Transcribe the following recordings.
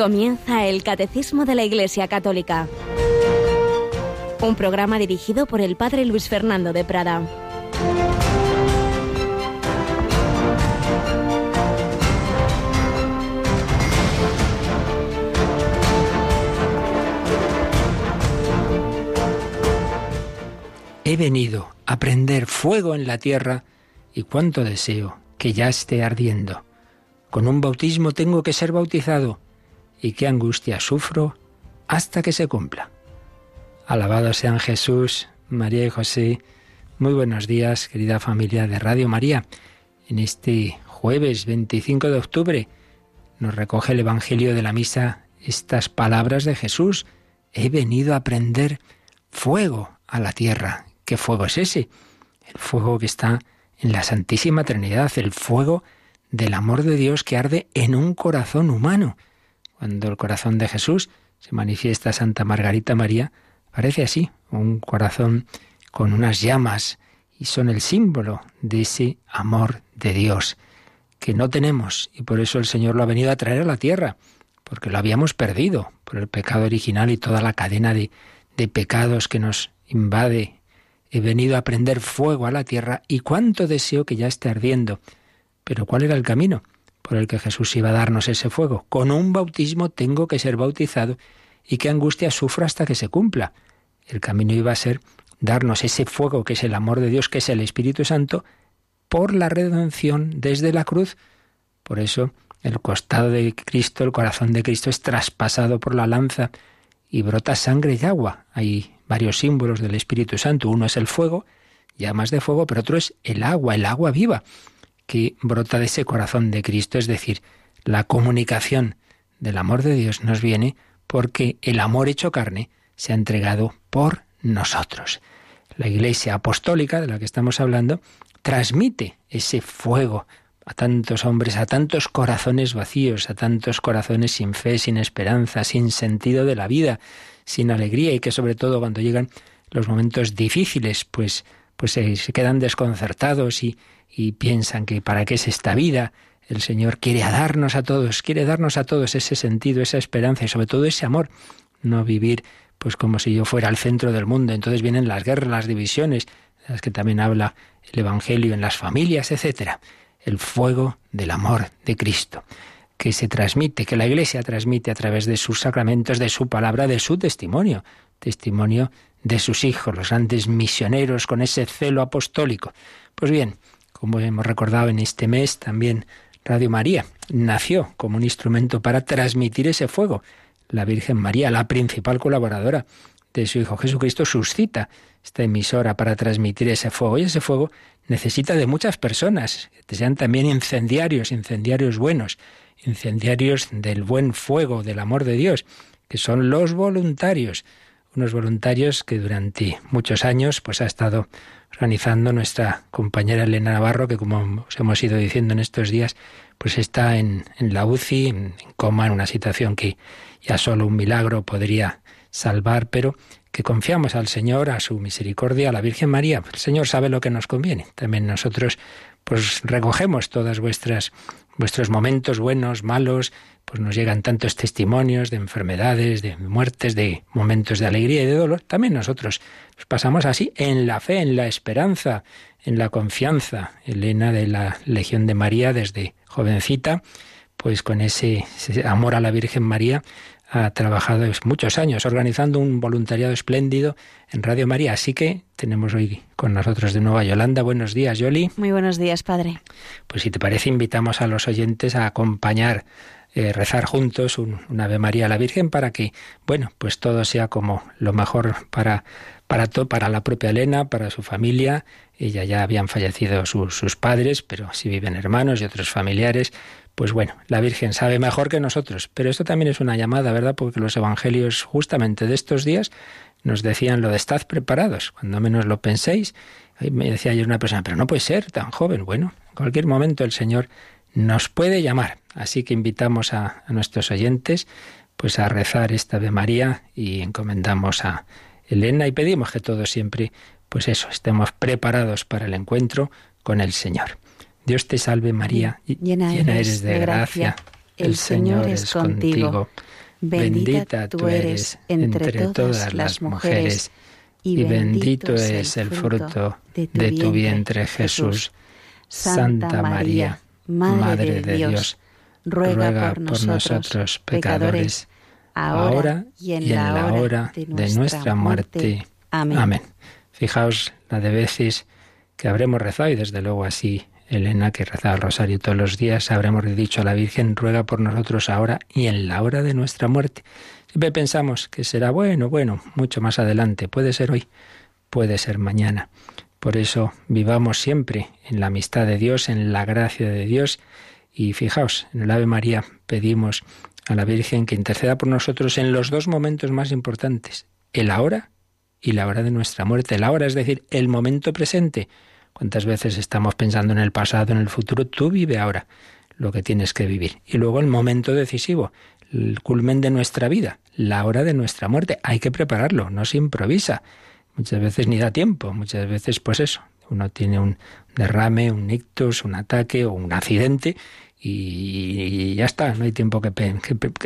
Comienza el Catecismo de la Iglesia Católica, un programa dirigido por el Padre Luis Fernando de Prada. He venido a prender fuego en la tierra y cuánto deseo que ya esté ardiendo. Con un bautismo tengo que ser bautizado y qué angustia sufro hasta que se cumpla. Alabado sean Jesús, María y José. Muy buenos días, querida familia de Radio María. En este jueves 25 de octubre nos recoge el Evangelio de la Misa estas palabras de Jesús. He venido a prender fuego a la tierra. ¿Qué fuego es ese? El fuego que está en la Santísima Trinidad, el fuego del amor de Dios que arde en un corazón humano. Cuando el corazón de Jesús se manifiesta Santa Margarita María, parece así, un corazón con unas llamas y son el símbolo de ese amor de Dios que no tenemos y por eso el Señor lo ha venido a traer a la tierra, porque lo habíamos perdido por el pecado original y toda la cadena de, de pecados que nos invade. He venido a prender fuego a la tierra y cuánto deseo que ya esté ardiendo. Pero ¿cuál era el camino por el que Jesús iba a darnos ese fuego? Con un bautismo tengo que ser bautizado y qué angustia sufro hasta que se cumpla. El camino iba a ser darnos ese fuego que es el amor de Dios, que es el Espíritu Santo, por la redención desde la cruz. Por eso el costado de Cristo, el corazón de Cristo es traspasado por la lanza y brota sangre y agua. Hay varios símbolos del Espíritu Santo. Uno es el fuego, llamas de fuego, pero otro es el agua, el agua viva que brota de ese corazón de Cristo, es decir, la comunicación del amor de Dios nos viene porque el amor hecho carne se ha entregado por nosotros. La Iglesia apostólica de la que estamos hablando transmite ese fuego a tantos hombres, a tantos corazones vacíos, a tantos corazones sin fe, sin esperanza, sin sentido de la vida, sin alegría y que sobre todo cuando llegan los momentos difíciles, pues, pues se, se quedan desconcertados y, y piensan que para qué es esta vida. El Señor quiere darnos a todos, quiere darnos a todos ese sentido, esa esperanza y sobre todo ese amor. No vivir pues como si yo fuera al centro del mundo. Entonces vienen las guerras, las divisiones, las que también habla el Evangelio en las familias, etcétera. El fuego del amor de Cristo que se transmite, que la Iglesia transmite a través de sus sacramentos, de su palabra, de su testimonio, testimonio de sus hijos, los grandes misioneros con ese celo apostólico. Pues bien, como hemos recordado en este mes, también Radio María nació como un instrumento para transmitir ese fuego. La Virgen María, la principal colaboradora de su Hijo Jesucristo, suscita esta emisora para transmitir ese fuego. Y ese fuego necesita de muchas personas, que sean también incendiarios, incendiarios buenos, incendiarios del buen fuego, del amor de Dios, que son los voluntarios. Unos voluntarios que durante muchos años pues ha estado organizando nuestra compañera Elena Navarro, que como os hemos ido diciendo en estos días, pues está en, la UCI, en, coma, en una situación que ya solo un milagro podría salvar, pero que confiamos al Señor, a su misericordia, a la Virgen María. El Señor sabe lo que nos conviene. También nosotros pues recogemos todas vuestras vuestros momentos buenos, malos, pues nos llegan tantos testimonios de enfermedades, de muertes, de momentos de alegría y de dolor. También nosotros nos pasamos así en la fe, en la esperanza, en la confianza. Elena de la Legión de María desde jovencita, pues con ese, amor a la Virgen María ha trabajado muchos años organizando un voluntariado espléndido en Radio María. Así que tenemos hoy con nosotros de nuevo a Yolanda. Buenos días, Yoli. Muy buenos días, padre. Pues si te parece, invitamos a los oyentes a acompañar eh, rezar juntos un, Ave María a la Virgen para que, bueno, pues todo sea como lo mejor para, para, para la propia Elena, para su familia. Ella ya habían fallecido sus padres, pero si viven hermanos y otros familiares. Pues bueno, la Virgen sabe mejor que nosotros. Pero esto también es una llamada, ¿verdad? Porque los evangelios justamente de estos días nos decían lo de estad preparados, cuando menos lo penséis. Me decía ayer una persona, pero no puede ser tan joven. Bueno, en cualquier momento el Señor nos puede llamar. Así que invitamos a, nuestros oyentes pues a rezar esta Ave María y encomendamos a Elena y pedimos que todos siempre, pues eso, estemos preparados para el encuentro con el Señor. Dios te salve María, llena, eres de gracia, el Señor es contigo. Bendita tú eres entre todas las mujeres, y bendito es el fruto de tu vientre Jesús. Santa María, Madre de Dios, ruega por nosotros pecadores, ahora y en la hora de nuestra muerte. Amén. Fijaos la de veces que habremos rezado y desde luego así Elena, que rezaba el rosario todos los días, habremos dicho a la Virgen, ruega por nosotros ahora y en la hora de nuestra muerte. Siempre pensamos que será bueno, bueno, mucho más adelante. Puede ser hoy, puede ser mañana. Por eso vivamos siempre en la amistad de Dios, en la gracia de Dios. Y fijaos, en el Ave María pedimos a la Virgen que interceda por nosotros en los dos momentos más importantes, el ahora y la hora de nuestra muerte. El ahora es decir, el momento presente ¿Cuántas veces estamos pensando en el pasado, en el futuro? Tú vive ahora lo que tienes que vivir. Y luego el momento decisivo, el culmen de nuestra vida, la hora de nuestra muerte. Hay que prepararlo, no se improvisa. Muchas veces ni da tiempo, muchas veces pues eso, uno tiene un derrame, un ictus, un ataque o un accidente y ya está, no hay tiempo que,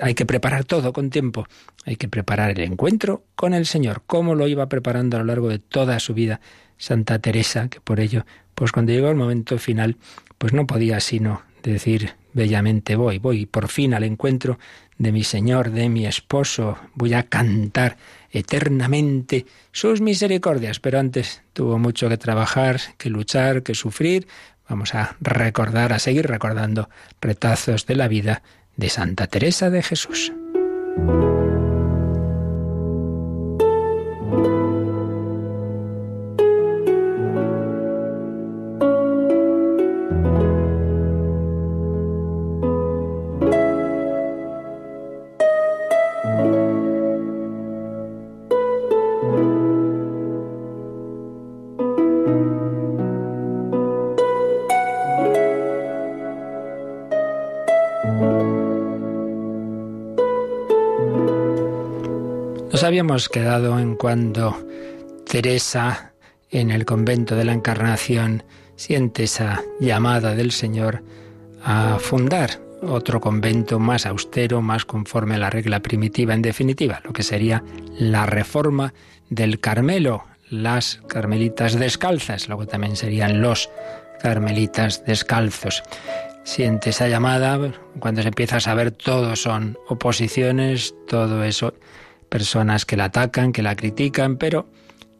hay que preparar todo con tiempo. Hay que preparar el encuentro con el Señor, como lo iba preparando a lo largo de toda su vida Santa Teresa, que por ello, pues cuando llegó el momento final, pues no podía sino decir bellamente voy, voy por fin al encuentro de mi Señor, de mi esposo, voy a cantar eternamente sus misericordias, pero antes tuvo mucho que trabajar, que luchar, que sufrir. Vamos a recordar, a seguir recordando retazos de la vida de Santa Teresa de Jesús. Habíamos quedado en cuando Teresa en el convento de la Encarnación siente esa llamada del Señor a fundar otro convento más austero, más conforme a la regla primitiva, en definitiva, lo que sería la reforma del Carmelo, las carmelitas descalzas, luego también serían los carmelitas descalzos. Siente esa llamada, cuando se empieza a saber todo son oposiciones, todo eso personas que la atacan, que la critican, pero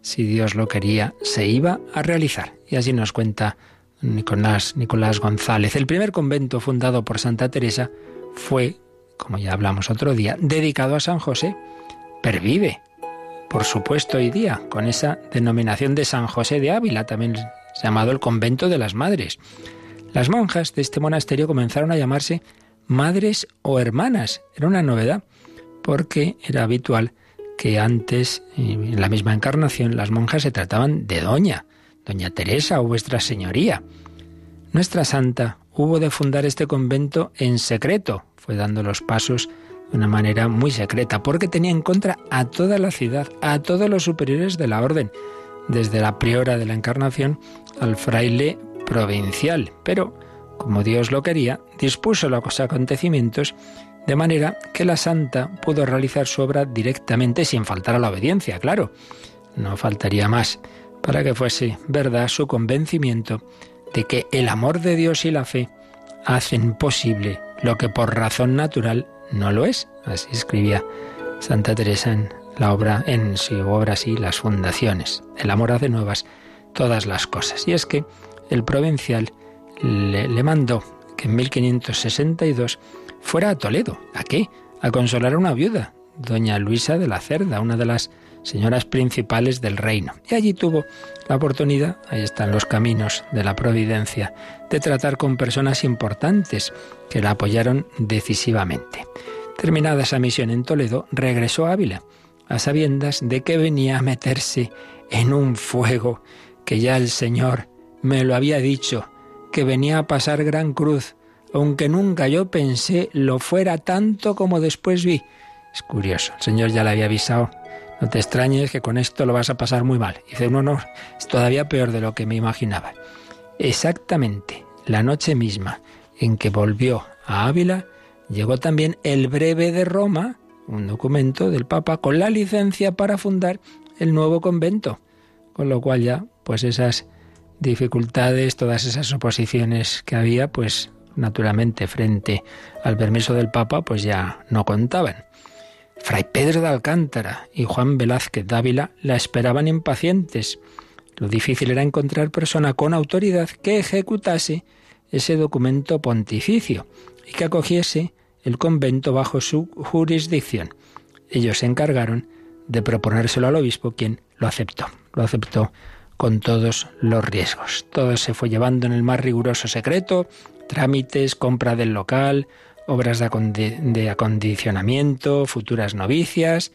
si Dios lo quería, se iba a realizar. Y así nos cuenta Nicolás, Nicolás González. El primer convento fundado por Santa Teresa fue, como ya hablamos otro día, dedicado a San José. Pervive, por supuesto, hoy día, con esa denominación de San José de Ávila, también llamado el convento de las madres. Las monjas de este monasterio comenzaron a llamarse madres o hermanas. Era una novedad porque era habitual que antes, en la misma encarnación, las monjas se trataban de doña, doña Teresa o vuestra señoría. Nuestra santa hubo de fundar este convento en secreto, fue dando los pasos de una manera muy secreta, porque tenía en contra a toda la ciudad, a todos los superiores de la orden, desde la priora de la encarnación al fraile provincial. Pero, como Dios lo quería, dispuso los acontecimientos de manera que la santa pudo realizar su obra directamente sin faltar a la obediencia, claro. No faltaría más para que fuese verdad su convencimiento de que el amor de Dios y la fe hacen posible lo que por razón natural no lo es. Así escribía Santa Teresa en la obra, en su obra así, las fundaciones. El amor hace nuevas todas las cosas. Y es que el provincial le, le mandó en 1562 fuera a Toledo. ¿A qué? A consolar a una viuda, doña Luisa de la Cerda, una de las señoras principales del reino. Y allí tuvo la oportunidad, ahí están los caminos de la providencia, de tratar con personas importantes que la apoyaron decisivamente. Terminada esa misión en Toledo, regresó a Ávila, a sabiendas de que venía a meterse en un fuego que ya el Señor me lo había dicho, que venía a pasar gran cruz, aunque nunca yo pensé lo fuera tanto como después vi. Es curioso, el Señor ya le había avisado. No te extrañes que con esto lo vas a pasar muy mal. Dice, no, no, es todavía peor de lo que me imaginaba. Exactamente la noche misma en que volvió a Ávila, llegó también el breve de Roma, un documento del Papa con la licencia para fundar el nuevo convento. Con lo cual ya, pues esas dificultades, todas esas oposiciones que había, pues naturalmente frente al permiso del Papa, pues ya no contaban. Fray Pedro de Alcántara y Juan Velázquez Dávila la esperaban impacientes. Lo difícil era encontrar persona con autoridad que ejecutase ese documento pontificio y que acogiese el convento bajo su jurisdicción. Ellos se encargaron de proponérselo al obispo, quien lo aceptó. Lo aceptó con todos los riesgos. Todo se fue llevando en el más riguroso secreto, trámites, compra del local, obras de, acondicionamiento, futuras novicias.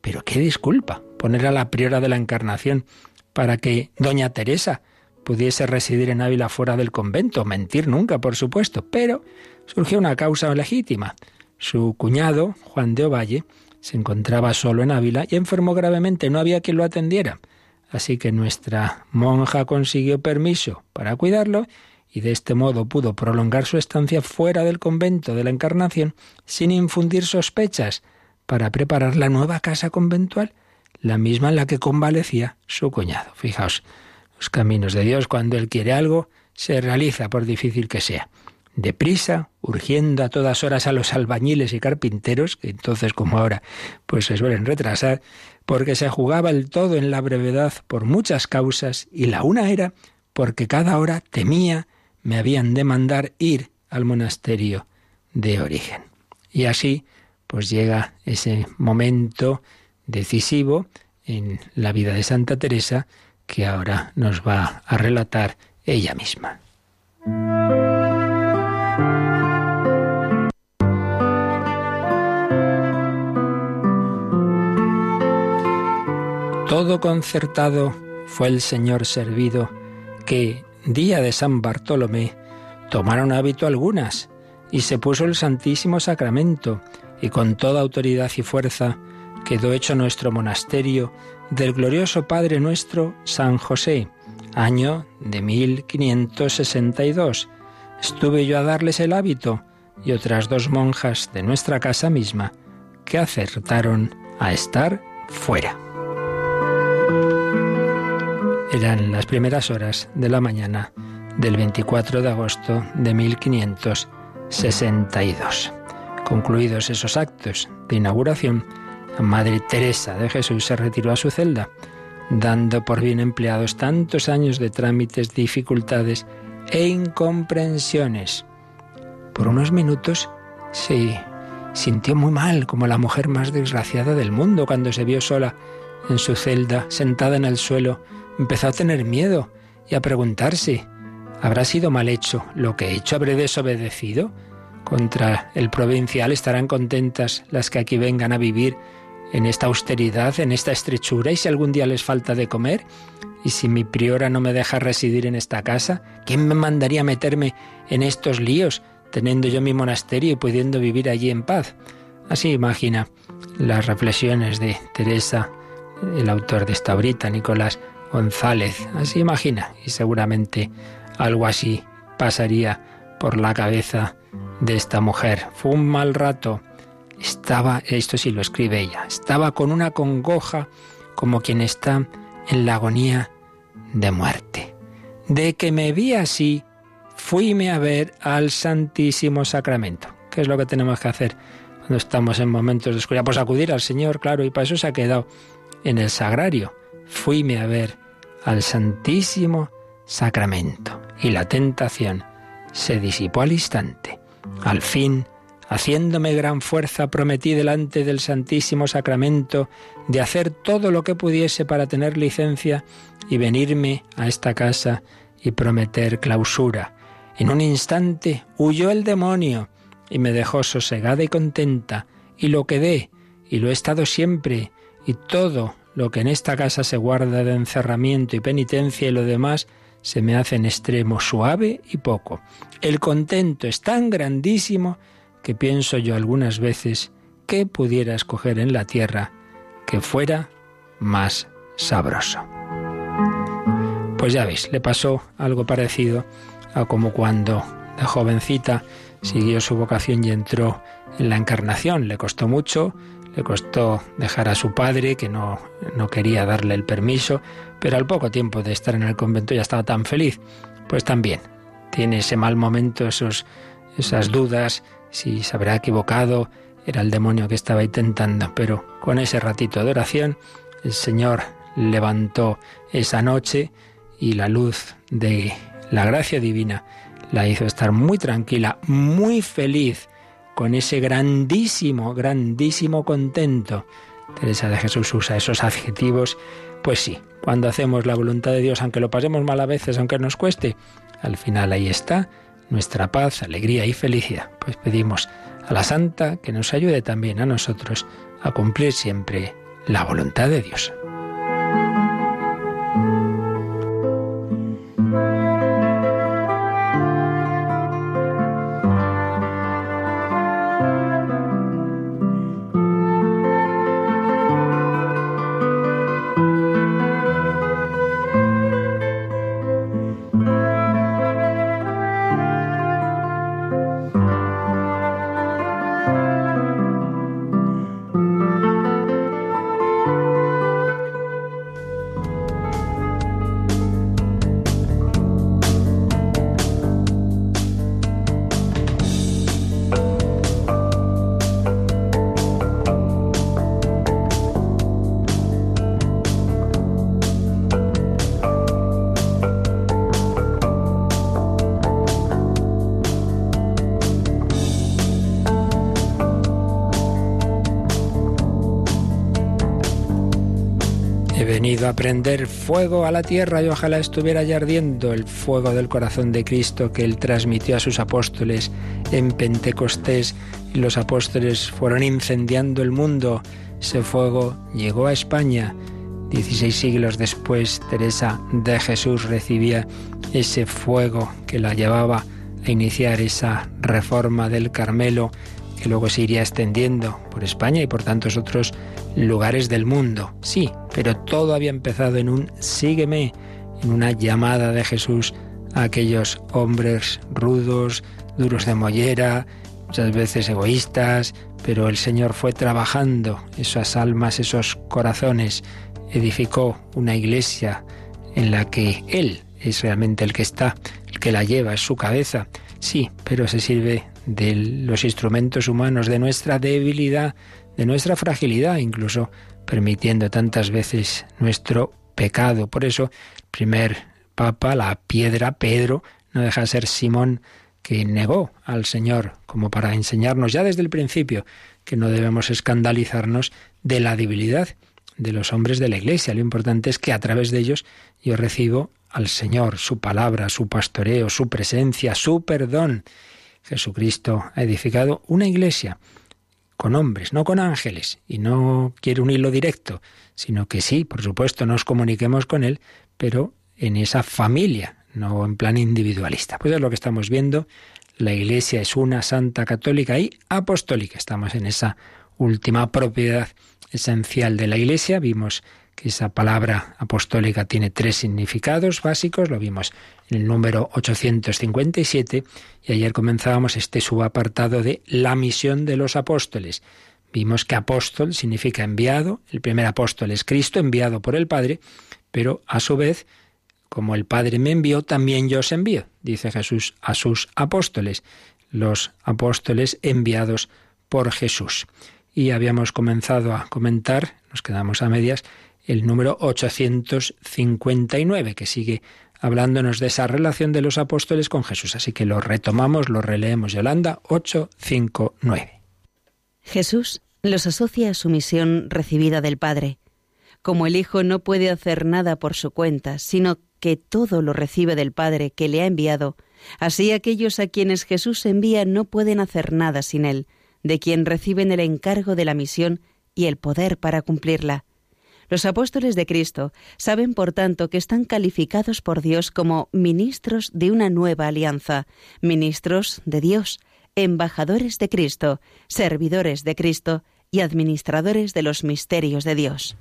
Pero qué disculpa poner a la priora de la Encarnación para que doña Teresa pudiese residir en Ávila fuera del convento, mentir nunca, por supuesto, pero surgió una causa legítima. Su cuñado, Juan de Ovalle, se encontraba solo en Ávila y enfermó gravemente, no había quien lo atendiera. Así que nuestra monja consiguió permiso para cuidarlo y de este modo pudo prolongar su estancia fuera del convento de la Encarnación sin infundir sospechas para preparar la nueva casa conventual, la misma en la que convalecía su cuñado. Fijaos, los caminos de Dios, cuando Él quiere algo, se realiza por difícil que sea. Deprisa, urgiendo a todas horas a los albañiles y carpinteros, que entonces como ahora pues se suelen retrasar, porque se jugaba el todo en la brevedad por muchas causas, y la una era porque cada hora temía me habían de mandar ir al monasterio de origen. Y así, pues llega ese momento decisivo en la vida de Santa Teresa que ahora nos va a relatar ella misma. Todo concertado fue el Señor servido que, día de San Bartolomé, tomaron hábito algunas, y se puso el Santísimo Sacramento, y con toda autoridad y fuerza quedó hecho nuestro monasterio del glorioso Padre nuestro San José, año de 1562. Estuve yo a darles el hábito y otras dos monjas de nuestra casa misma que acertaron a estar fuera. Eran las primeras horas de la mañana del 24 de agosto de 1562. Concluidos esos actos de inauguración, Madre Teresa de Jesús se retiró a su celda, dando por bien empleados tantos años de trámites, dificultades e incomprensiones. Por unos minutos se sintió muy mal, como la mujer más desgraciada del mundo, cuando se vio sola en su celda, sentada en el suelo, empezó a tener miedo y a preguntarse, ¿habrá sido mal hecho lo que he hecho? ¿Habré desobedecido? Contra el provincial estarán contentas las que aquí vengan a vivir en esta austeridad, en esta estrechura, y si algún día les falta de comer, y si mi priora no me deja residir en esta casa, ¿quién me mandaría meterme en estos líos, teniendo yo mi monasterio y pudiendo vivir allí en paz? Así imagina las reflexiones de Teresa, el autor de esta obrita, Nicolás González. Así imagina, y seguramente algo así pasaría por la cabeza de esta mujer. Fue un mal rato. Estaba, esto sí lo escribe ella, estaba con una congoja como quien está en la agonía de muerte. De que me vi así, fuime a ver al Santísimo Sacramento. ¿Qué es lo que tenemos que hacer cuando estamos en momentos de oscuridad? Pues acudir al Señor, claro, y para eso se ha quedado en el sagrario. Fuime a ver al Santísimo Sacramento y la tentación se disipó al instante. Al fin, haciéndome gran fuerza, prometí delante del Santísimo Sacramento de hacer todo lo que pudiese para tener licencia y venirme a esta casa y prometer clausura. En un instante huyó el demonio y me dejó sosegada y contenta, y lo quedé, y lo he estado siempre, y todo lo que en esta casa se guarda de encerramiento y penitencia y lo demás se me hace en extremo suave y poco. El contento es tan grandísimo que pienso yo algunas veces que pudiera escoger en la tierra que fuera más sabroso. Pues ya veis, le pasó algo parecido a como cuando de jovencita siguió su vocación y entró en la encarnación. Le costó mucho, le costó dejar a su padre, que no, no quería darle el permiso, pero al poco tiempo de estar en el convento ya estaba tan feliz. Pues también tiene ese mal momento, esos, esas dudas, si se habrá equivocado, era el demonio que estaba intentando, pero con ese ratito de oración el Señor levantó esa noche y la luz de la gracia divina la hizo estar muy tranquila, muy feliz, con ese grandísimo, grandísimo contento. Teresa de Jesús usa esos adjetivos, pues sí, cuando hacemos la voluntad de Dios, aunque lo pasemos mal a veces, aunque nos cueste, al final ahí está nuestra paz, alegría y felicidad. Pues pedimos a la Santa que nos ayude también a nosotros a cumplir siempre la voluntad de Dios. Prender fuego a la tierra y ojalá estuviera ya ardiendo el fuego del corazón de Cristo que él transmitió a sus apóstoles en Pentecostés y los apóstoles fueron incendiando el mundo. Ese fuego llegó a España. Dieciséis siglos después, Teresa de Jesús recibía ese fuego que la llevaba a iniciar esa reforma del Carmelo que luego se iría extendiendo por España y por tantos otros lugares del mundo. Sí, pero todo había empezado en un sígueme, en una llamada de Jesús a aquellos hombres rudos, duros de mollera, muchas veces egoístas, pero el Señor fue trabajando esas almas, esos corazones, edificó una iglesia en la que Él es realmente el que está, el que la lleva, es su cabeza, sí, pero se sirve de los instrumentos humanos, de nuestra debilidad, de nuestra fragilidad, incluso permitiendo tantas veces nuestro pecado. Por eso, el primer papa, la piedra, Pedro, no deja de ser Simón que negó al Señor, como para enseñarnos ya desde el principio que no debemos escandalizarnos de la debilidad de los hombres de la Iglesia. Lo importante es que a través de ellos yo recibo al Señor, su palabra, su pastoreo, su presencia, su perdón. Jesucristo ha edificado una iglesia con hombres, no con ángeles, y no quiere un hilo directo, sino que sí, por supuesto, nos comuniquemos con Él, pero en esa familia, no en plan individualista. Pues es lo que estamos viendo. La Iglesia es una santa católica y apostólica. Estamos en esa última propiedad esencial de la Iglesia. Vimos que esa palabra apostólica tiene tres significados básicos, lo vimos en el número 857 y ayer comenzábamos este subapartado de la misión de los apóstoles. Vimos que apóstol significa enviado, el primer apóstol es Cristo, enviado por el Padre, pero a su vez, como el Padre me envió, también yo os envío, dice Jesús a sus apóstoles, los apóstoles enviados por Jesús. Y habíamos comenzado a comentar, nos quedamos a medias, el número 859, que sigue hablándonos de esa relación de los apóstoles con Jesús. Así que lo retomamos, lo releemos. Yolanda 859. Jesús los asocia a su misión recibida del Padre. Como el Hijo no puede hacer nada por su cuenta, sino que todo lo recibe del Padre que le ha enviado, así aquellos a quienes Jesús envía no pueden hacer nada sin Él, de quien reciben el encargo de la misión y el poder para cumplirla. Los apóstoles de Cristo saben, por tanto, que están calificados por Dios como ministros de una nueva alianza, ministros de Dios, embajadores de Cristo, servidores de Cristo y administradores de los misterios de Dios.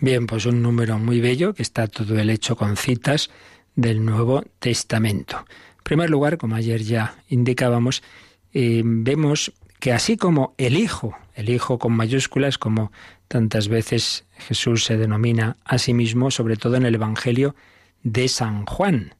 Bien, pues un número muy bello que está todo el hecho con citas del Nuevo Testamento. En primer lugar, como ayer ya indicábamos, eh, vemos que así como el Hijo, el Hijo con mayúsculas, como tantas veces Jesús se denomina a sí mismo, sobre todo en el Evangelio de San Juan.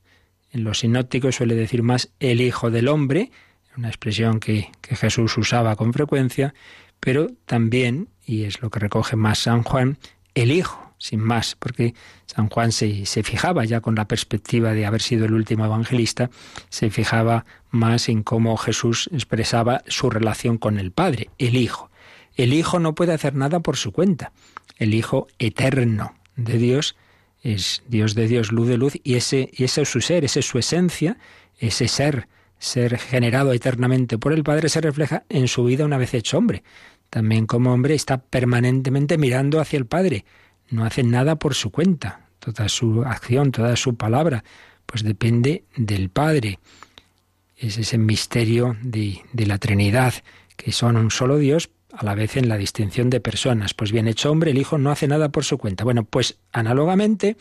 En los sinópticos suele decir más el Hijo del Hombre, una expresión que, Jesús usaba con frecuencia, pero también, y es lo que recoge más San Juan, el Hijo, sin más, porque San Juan se, fijaba ya con la perspectiva de haber sido el último evangelista, se fijaba más en cómo Jesús expresaba su relación con el Padre, el Hijo. El Hijo no puede hacer nada por su cuenta. El Hijo eterno de Dios es Dios de Dios, luz de luz, y ese, y ese es su ser, esa es su esencia, ese ser, ser generado eternamente por el Padre, se refleja en su vida una vez hecho hombre. También como hombre está permanentemente mirando hacia el Padre, no hace nada por su cuenta. Toda su acción, toda su palabra, pues depende del Padre. Es ese misterio de, de la Trinidad, que son un solo Dios, a la vez en la distinción de personas. Pues bien hecho hombre, el Hijo no hace nada por su cuenta. Bueno, pues análogamente,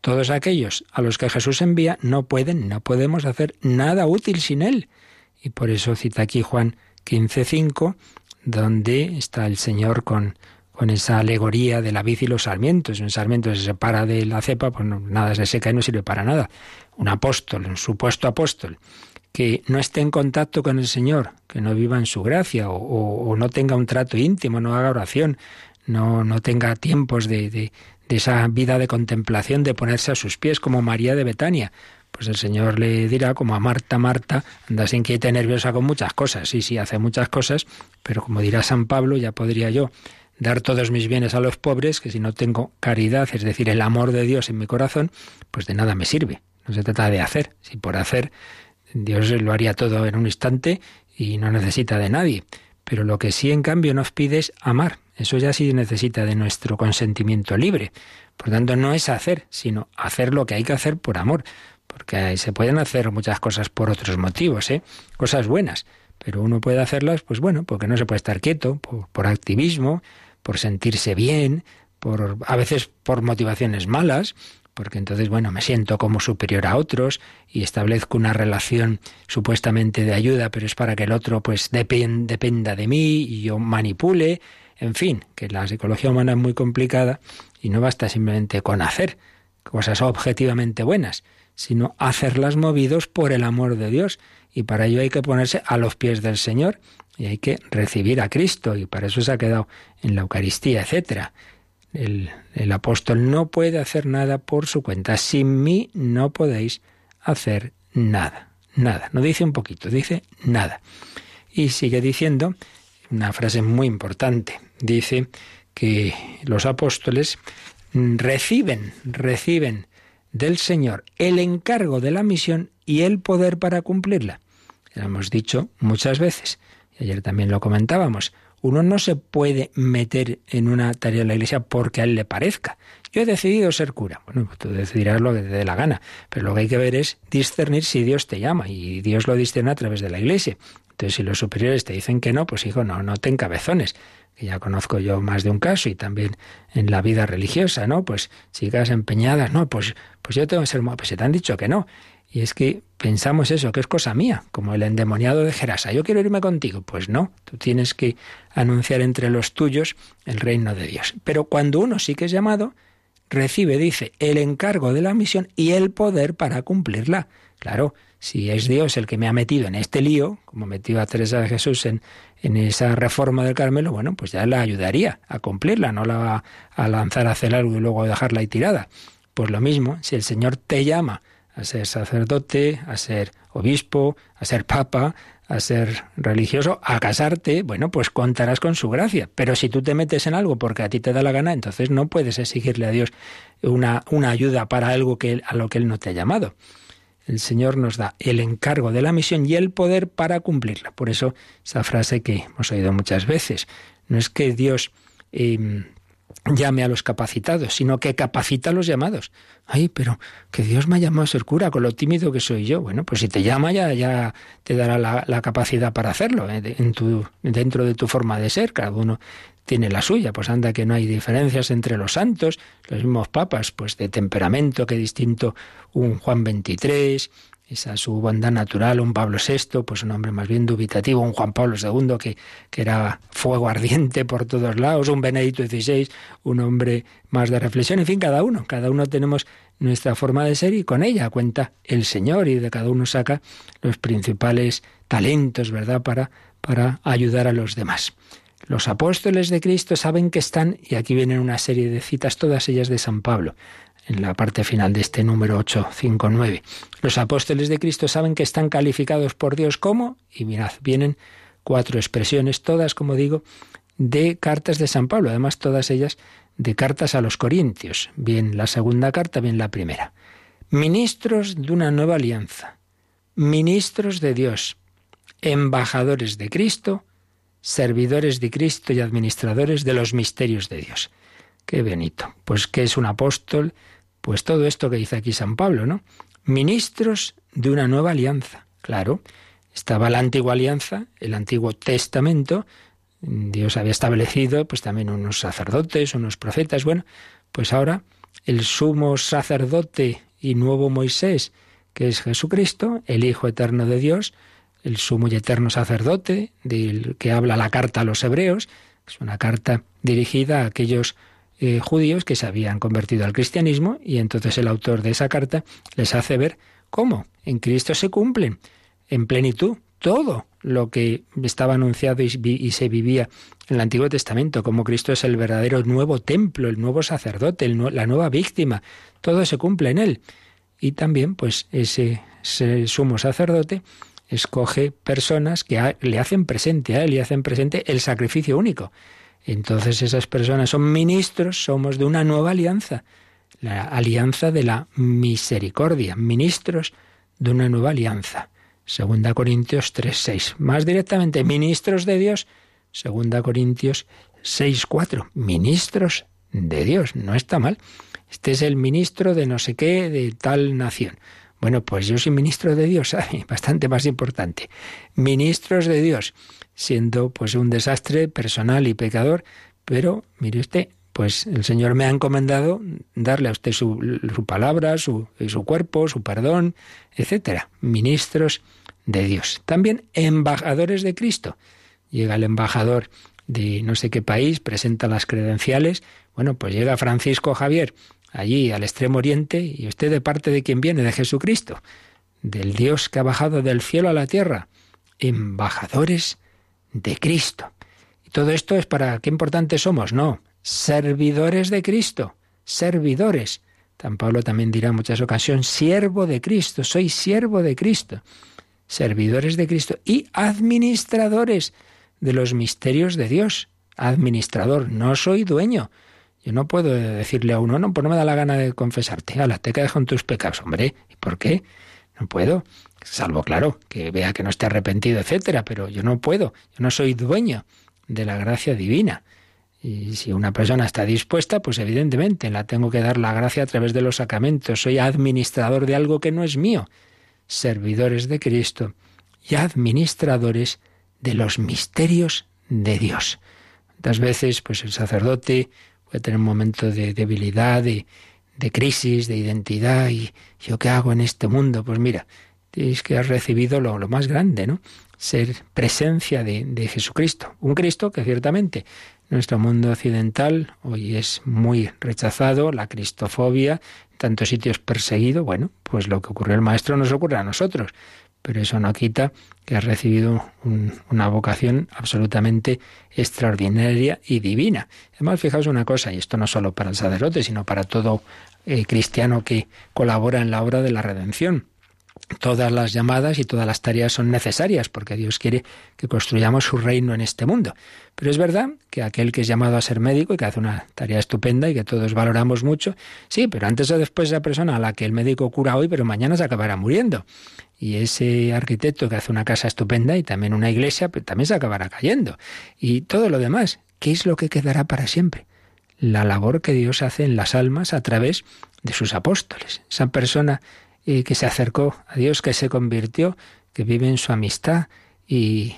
todos aquellos a los que Jesús envía no pueden, no podemos hacer nada útil sin Él. Y por eso cita aquí Juan 15.5, donde está el Señor con con esa alegoría de la vid y los sarmientos. Un sarmiento se separa de la cepa, pues nada se seca y no sirve para nada. Un apóstol, un supuesto apóstol, que no esté en contacto con el Señor, que no viva en su gracia o, no tenga un trato íntimo, no haga oración, no, no tenga tiempos de, de, esa vida de contemplación, de ponerse a sus pies como María de Betania, pues el Señor le dirá, como a Marta, Marta, andas inquieta y nerviosa con muchas cosas. Sí, sí, hace muchas cosas, pero como dirá San Pablo, ya podría yo dar todos mis bienes a los pobres, que si no tengo caridad, es decir, el amor de Dios en mi corazón, pues de nada me sirve. No se trata de hacer. Si por hacer, Dios lo haría todo en un instante y no necesita de nadie. Pero lo que sí, en cambio, nos pide es amar. Eso ya sí necesita de nuestro consentimiento libre. Por tanto, no es hacer, sino hacer lo que hay que hacer por amor. Porque se pueden hacer muchas cosas por otros motivos, ¿eh? Cosas buenas. Pero uno puede hacerlas, pues bueno, porque no se puede estar quieto, por, por activismo, por sentirse bien, por a veces por motivaciones malas, porque entonces, bueno, me siento como superior a otros y establezco una relación supuestamente de ayuda, pero es para que el otro pues dependa de mí y yo manipule, en fin, que la psicología humana es muy complicada y no basta simplemente con hacer cosas objetivamente buenas, sino hacerlas movidos por el amor de Dios y para ello hay que ponerse a los pies del Señor y hay que recibir a Cristo y para eso se ha quedado en la Eucaristía, etcétera. El, apóstol no puede hacer nada por su cuenta. Sin mí no podéis hacer nada. Nada. No dice un poquito, dice nada. Y sigue diciendo una frase muy importante. Dice que los apóstoles reciben, reciben del Señor el encargo de la misión y el poder para cumplirla. Lo hemos dicho muchas veces ayer también lo comentábamos, uno no se puede meter en una tarea de la iglesia porque a él le parezca. Yo he decidido ser cura. Bueno, tú decidirás lo que te dé la gana, pero lo que hay que ver es discernir si Dios te llama y Dios lo discierne a través de la iglesia. Entonces, si los superiores te dicen que no, pues hijo, no, no te encabezones, que ya conozco yo más de un caso y también en la vida religiosa, ¿no? Pues chicas empeñadas, no, pues, pues yo tengo que ser, pues se te han dicho que no. Y es que pensamos eso, que es cosa mía, como el endemoniado de Gerasa. Yo quiero irme contigo. Pues no, tú tienes que anunciar entre los tuyos el reino de Dios. Pero cuando uno sí que es llamado, recibe, dice, el encargo de la misión y el poder para cumplirla. Claro, si es Dios el que me ha metido en este lío, como metió a Teresa de Jesús en, en esa reforma del Carmelo, bueno, pues ya la ayudaría a cumplirla, no la va a lanzar a hacer algo y luego dejarla ahí tirada. Pues lo mismo, si el Señor te llama a ser sacerdote, a ser obispo, a ser papa, a ser religioso, a casarte, bueno, pues contarás con su gracia. Pero si tú te metes en algo porque a ti te da la gana, entonces no puedes exigirle a Dios una, una ayuda para algo que, a lo que Él no te ha llamado. El Señor nos da el encargo de la misión y el poder para cumplirla. Por eso esa frase que hemos oído muchas veces. No es que Dios em, llame a los capacitados, sino que capacita a los llamados. Ay, pero que Dios me ha llamado a ser cura con lo tímido que soy yo. Bueno, pues si te llama ya, ya te dará la, capacidad para hacerlo ¿eh? en tu, dentro de tu forma de ser. Cada uno tiene la suya. Pues anda que no hay diferencias entre los santos, los mismos papas, pues de temperamento, que distinto un Juan XXIII, esa su bondad natural, un Pablo VI, pues un hombre más bien dubitativo, un Juan Pablo II que, que era fuego ardiente por todos lados, un Benedicto XVI, un hombre más de reflexión, en fin, cada uno, cada uno tenemos nuestra forma de ser y con ella cuenta el Señor y de cada uno saca los principales talentos, ¿verdad?, para, para ayudar a los demás. Los apóstoles de Cristo saben que están, y aquí vienen una serie de citas, todas ellas de San Pablo, en la parte final de este número 859. Los apóstoles de Cristo saben que están calificados por Dios como, y mirad, vienen cuatro expresiones, todas, como digo, de cartas de San Pablo, además todas ellas de cartas a los Corintios, bien la segunda carta, bien la primera. Ministros de una nueva alianza, ministros de Dios, embajadores de Cristo, servidores de Cristo y administradores de los misterios de Dios. Qué bonito. Pues que es un apóstol, pues todo esto que dice aquí San Pablo, ¿no? Ministros de una nueva alianza. Claro, estaba la antigua alianza, el Antiguo Testamento, Dios había establecido pues también unos sacerdotes, unos profetas, bueno, pues ahora el sumo sacerdote y nuevo Moisés, que es Jesucristo, el Hijo eterno de Dios, el sumo y eterno sacerdote, del que habla la carta a los hebreos, es una carta dirigida a aquellos eh, judíos que se habían convertido al cristianismo y entonces el autor de esa carta les hace ver cómo en Cristo se cumplen en plenitud todo lo que estaba anunciado y, se vivía en el Antiguo Testamento, como Cristo es el verdadero nuevo templo, el nuevo sacerdote, la nueva víctima, todo se cumple en él. Y también, pues, ese, sumo sacerdote escoge personas que le hacen presente a él y hacen presente el sacrificio único. Entonces esas personas son ministros, somos de una nueva alianza, la alianza de la misericordia, ministros de una nueva alianza. Segunda Corintios 3:6. Más directamente, ministros de Dios. Segunda Corintios 6:4. Ministros de Dios. No está mal. Este es el ministro de no sé qué, de tal nación. Bueno, pues yo soy ministro de Dios, bastante más importante. Ministros de Dios siendo pues un desastre personal y pecador, pero mire usted, pues el Señor me ha encomendado darle a usted su, palabra, su, su cuerpo, su perdón, etcétera. Ministros de Dios. También embajadores de Cristo. Llega el embajador de no sé qué país, presenta las credenciales. Bueno, pues llega Francisco Javier allí al extremo oriente y usted de parte de quien viene, de Jesucristo, del Dios que ha bajado del cielo a la tierra. Embajadores de Cristo. Y todo esto es para qué importantes somos, no, servidores de Cristo, servidores. San Pablo también dirá en muchas ocasiones, siervo de Cristo, soy siervo de Cristo, servidores de Cristo y administradores de los misterios de Dios. Administrador, no soy dueño. Yo no puedo decirle a uno, no, pues no me da la gana de confesarte, ala, te quedas con tus pecados, hombre, ¿y por qué? No puedo salvo claro, que vea que no esté arrepentido, etcétera, pero yo no puedo, yo no soy dueño de la gracia divina. Y si una persona está dispuesta, pues evidentemente la tengo que dar la gracia a través de los sacramentos. Soy administrador de algo que no es mío. Servidores de Cristo y administradores de los misterios de Dios. Muchas veces, pues el sacerdote puede tener un momento de debilidad, de, de crisis, de identidad. ¿Y yo qué hago en este mundo? Pues mira, es que has recibido lo, más grande, ¿no? Ser presencia de, de, Jesucristo. Un Cristo que ciertamente nuestro mundo occidental hoy es muy rechazado, la cristofobia, tantos sitios perseguido. Bueno, pues lo que ocurrió al Maestro nos ocurre a nosotros. Pero eso no quita que has recibido una vocación absolutamente extraordinaria y divina. Además, fijaos una cosa, y esto no solo para el sacerdote, sino para todo eh, cristiano que colabora en la obra de la redención todas las llamadas y todas las tareas son necesarias porque Dios quiere que construyamos su reino en este mundo. Pero es verdad que aquel que es llamado a ser médico y que hace una tarea estupenda y que todos valoramos mucho, sí, pero antes o después esa persona a la que el médico cura hoy, pero mañana se acabará muriendo. Y ese arquitecto que hace una casa estupenda y también una iglesia, pues también se acabará cayendo. Y todo lo demás, ¿qué es lo que quedará para siempre? La labor que Dios hace en las almas a través de sus apóstoles. Esa persona que se acercó a Dios, que se convirtió, que vive en su amistad y,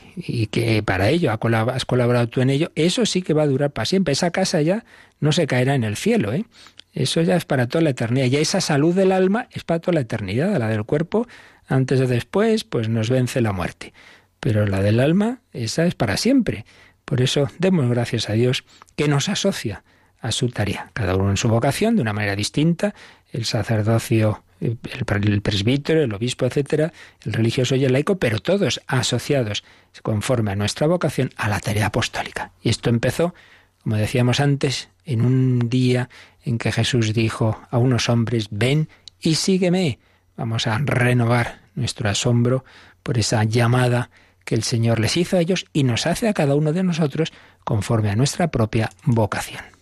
que para ello has colaborado tú en ello, eso sí que va a durar para siempre. Esa casa ya no se caerá en el cielo, ¿eh? Eso ya es para toda la eternidad. Y esa salud del alma es para toda la eternidad, la del cuerpo Antes o después, pues nos vence la muerte. Pero la del alma, esa es para siempre. Por eso demos gracias a Dios que nos asocia a su tarea, cada uno en su vocación, de una manera distinta, el sacerdocio, el presbítero, el obispo, etcétera, el religioso y el laico, pero todos asociados conforme a nuestra vocación a la tarea apostólica. Y esto empezó, como decíamos antes, en un día en que Jesús dijo a unos hombres, ven y sígueme. Vamos a renovar nuestro asombro por esa llamada que el Señor les hizo a ellos y nos hace a cada uno de nosotros conforme a nuestra propia vocación.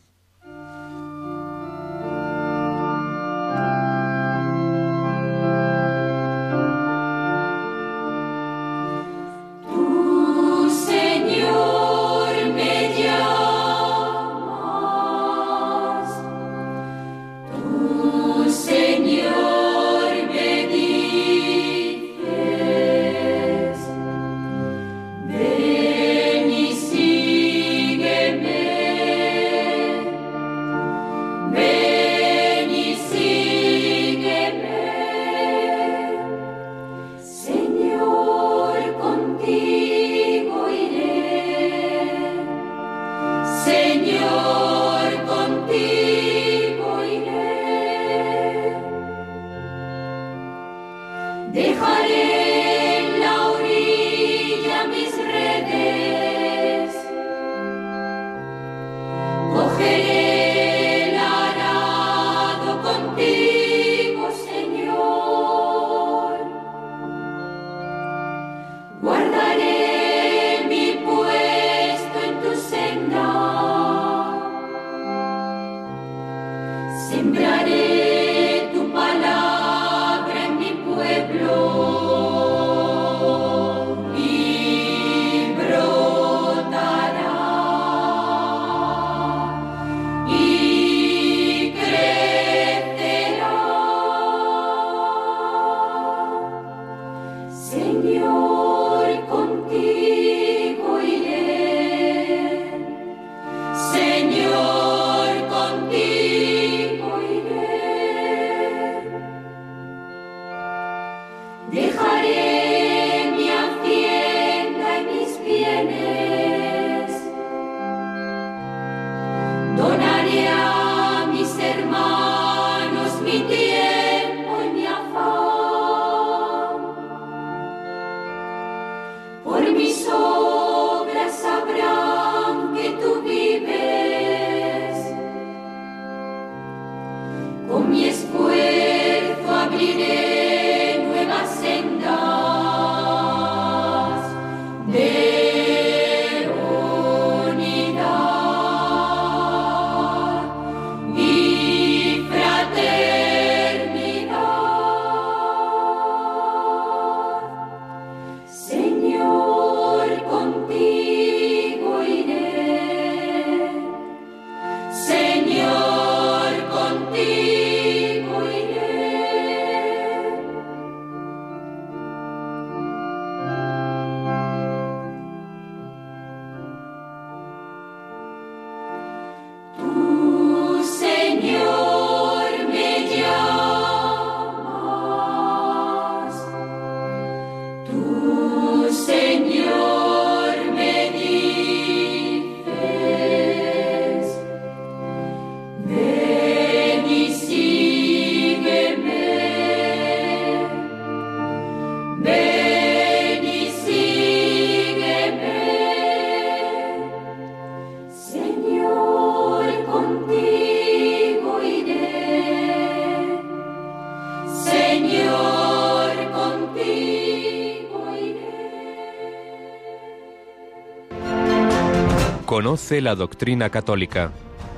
Conoce la doctrina católica.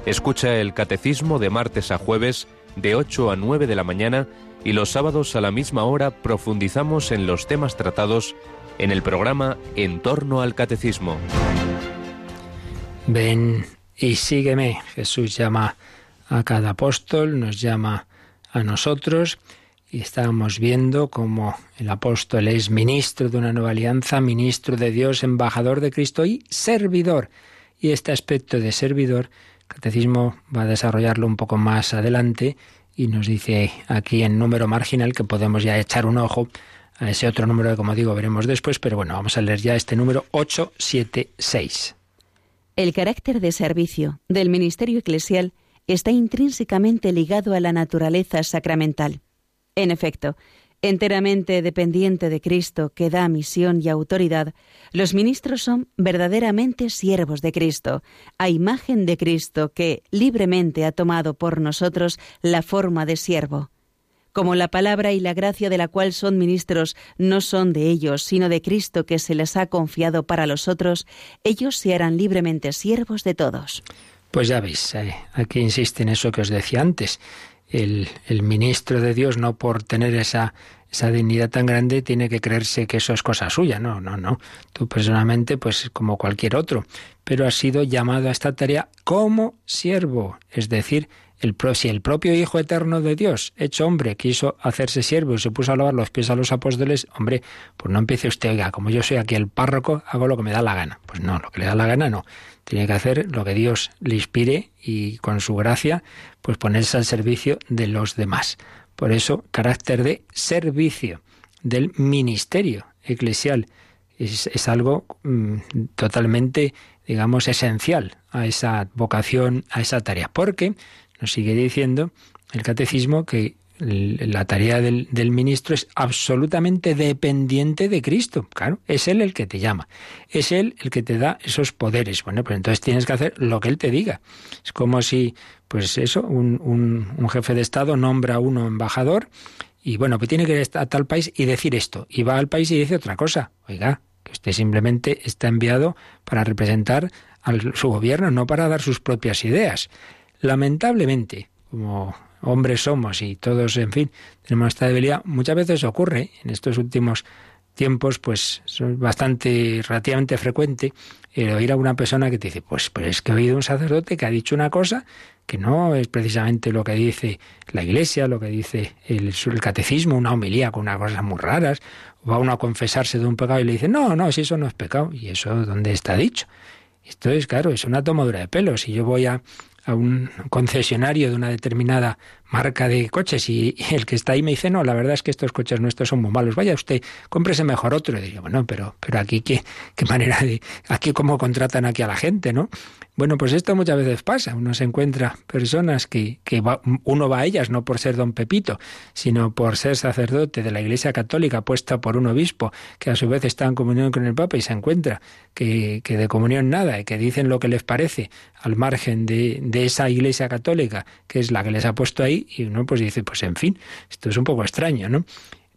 Escucha el catecismo de martes a jueves de 8 a 9 de la mañana y los sábados a la misma hora profundizamos en los temas tratados en el programa En torno al catecismo. Ven y sígueme. Jesús llama a cada apóstol, nos llama a nosotros y estábamos viendo cómo el apóstol es ministro de una nueva alianza, ministro de Dios, embajador de Cristo y servidor. Y este aspecto de servidor, el Catecismo va a desarrollarlo un poco más adelante y nos dice aquí en número marginal que podemos ya echar un ojo a ese otro número que, como digo, veremos después, pero bueno, vamos a leer ya este número 876. El carácter de servicio del ministerio eclesial está intrínsecamente ligado a la naturaleza sacramental. En efecto, enteramente dependiente de Cristo que da misión y autoridad, los ministros son verdaderamente siervos de Cristo, a imagen de Cristo que libremente ha tomado por nosotros la forma de siervo. Como la palabra y la gracia de la cual son ministros no son de ellos, sino de Cristo que se les ha confiado para los otros, ellos se harán libremente siervos de todos. Pues ya veis, eh, aquí insiste en eso que os decía antes. El, el ministro de Dios, no por tener esa esa dignidad tan grande tiene que creerse que eso es cosa suya. No, no, no. Tú personalmente, pues como cualquier otro, pero has sido llamado a esta tarea como siervo, es decir, el, si el propio Hijo Eterno de Dios, hecho hombre, quiso hacerse siervo y se puso a lavar los pies a los apóstoles, hombre, pues no empiece usted, oiga, como yo soy aquí el párroco, hago lo que me da la gana. Pues no, lo que le da la gana no. Tiene que hacer lo que Dios le inspire y con su gracia, pues ponerse al servicio de los demás. Por eso, carácter de servicio del ministerio eclesial es, algo mm, totalmente, digamos, esencial a esa vocación, a esa tarea. Porque nos sigue diciendo el catecismo que la tarea del, del, ministro es absolutamente dependiente de Cristo. Claro, es Él el que te llama, es Él el que te da esos poderes. Bueno, pues entonces tienes que hacer lo que Él te diga. Es como si pues eso, un, un, jefe de Estado nombra a uno embajador y bueno, pues tiene que ir a tal país y decir esto. Y va al país y dice otra cosa. Oiga, que usted simplemente está enviado para representar a su gobierno, no para dar sus propias ideas. Lamentablemente, como hombres somos y todos, en fin, tenemos esta debilidad, muchas veces ocurre en estos últimos tiempos, pues es bastante, relativamente frecuente el oír a una persona que te dice, pues, pues es que he oído un sacerdote que ha dicho una cosa que no es precisamente lo que dice la Iglesia, lo que dice el, el catecismo, una homilía con unas cosas muy raras, va uno a confesarse de un pecado y le dice, no, no, si eso no es pecado, y eso dónde está dicho. Esto es, claro, es una tomadura de pelo. Si yo voy a, a un concesionario de una determinada marca de coches y, el que está ahí me dice, no, la verdad es que estos coches nuestros son muy malos, vaya usted, cómprese mejor otro. Y diría, bueno, pero, pero aquí qué, qué manera de, aquí cómo contratan aquí a la gente, ¿no? Bueno, pues esto muchas veces pasa. Uno se encuentra personas que, que uno va a ellas no por ser don Pepito, sino por ser sacerdote de la Iglesia Católica puesta por un obispo, que a su vez está en comunión con el Papa y se encuentra que, que de comunión nada, y que dicen lo que les parece al margen de, de esa Iglesia Católica, que es la que les ha puesto ahí, y uno pues dice, pues en fin, esto es un poco extraño, ¿no?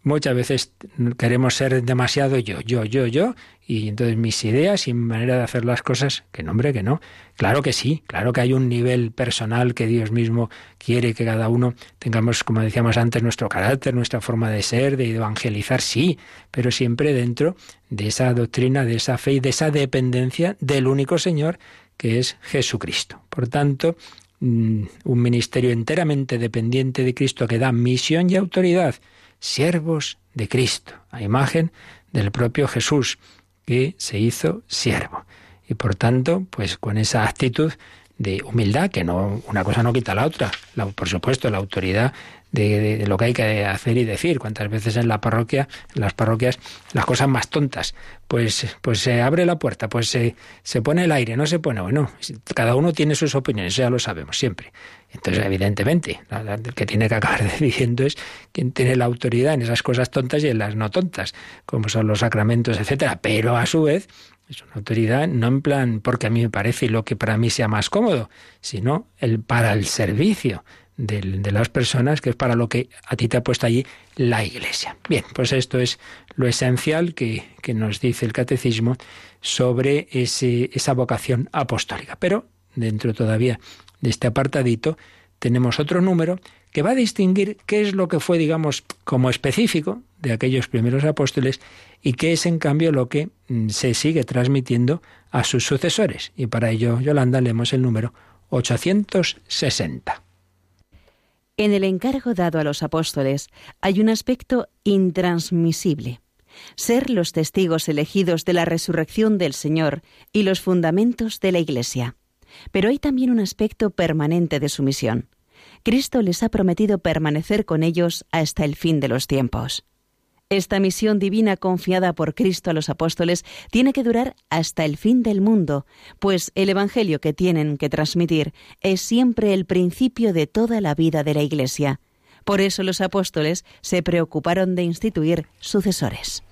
Muchas veces queremos ser demasiado yo, yo, yo, yo, y entonces mis ideas y mi manera de hacer las cosas, que nombre, que no. Claro que sí, claro que hay un nivel personal que Dios mismo quiere que cada uno tengamos, como decíamos antes, nuestro carácter, nuestra forma de ser, de evangelizar, sí, pero siempre dentro de esa doctrina, de esa fe y de esa dependencia del único Señor que es Jesucristo. Por tanto, un ministerio enteramente dependiente de Cristo que da misión y autoridad, siervos de Cristo, a imagen del propio Jesús, que se hizo siervo. Y por tanto, pues con esa actitud de humildad, que no una cosa no quita la otra. por supuesto, la autoridad de, lo que hay que hacer y decir. Cuántas veces en la parroquia, en las parroquias, las cosas más tontas. Pues, pues se abre la puerta, pues se, se pone el aire, no se pone. Bueno, cada uno tiene sus opiniones, ya lo sabemos siempre. Entonces, evidentemente, el que tiene que acabar decidiendo es quien tiene la autoridad en esas cosas tontas y en las no tontas, como son los sacramentos, etcétera. Pero a su vez, es una autoridad no en plan porque a mí me parece lo que para mí sea más cómodo, sino el para el servicio de, las personas, que es para lo que a ti te ha puesto allí la Iglesia. Bien, pues esto es lo esencial que, que nos dice el catecismo sobre ese, esa vocación apostólica. Pero dentro todavía de este apartadito tenemos otro número que va a distinguir qué es lo que fue, digamos, como específico de aquellos primeros apóstoles y qué es, en cambio, lo que mm, se sigue transmitiendo a sus sucesores. Y para ello, Yolanda, leemos el número 860. En el encargo dado a los apóstoles hay un aspecto intransmisible, ser los testigos elegidos de la resurrección del Señor y los fundamentos de la Iglesia. Pero hay también un aspecto permanente de su misión. Cristo les ha prometido permanecer con ellos hasta el fin de los tiempos. Esta misión divina confiada por Cristo a los apóstoles tiene que durar hasta el fin del mundo, pues el Evangelio que tienen que transmitir es siempre el principio de toda la vida de la Iglesia. Por eso los apóstoles se preocuparon de instituir sucesores.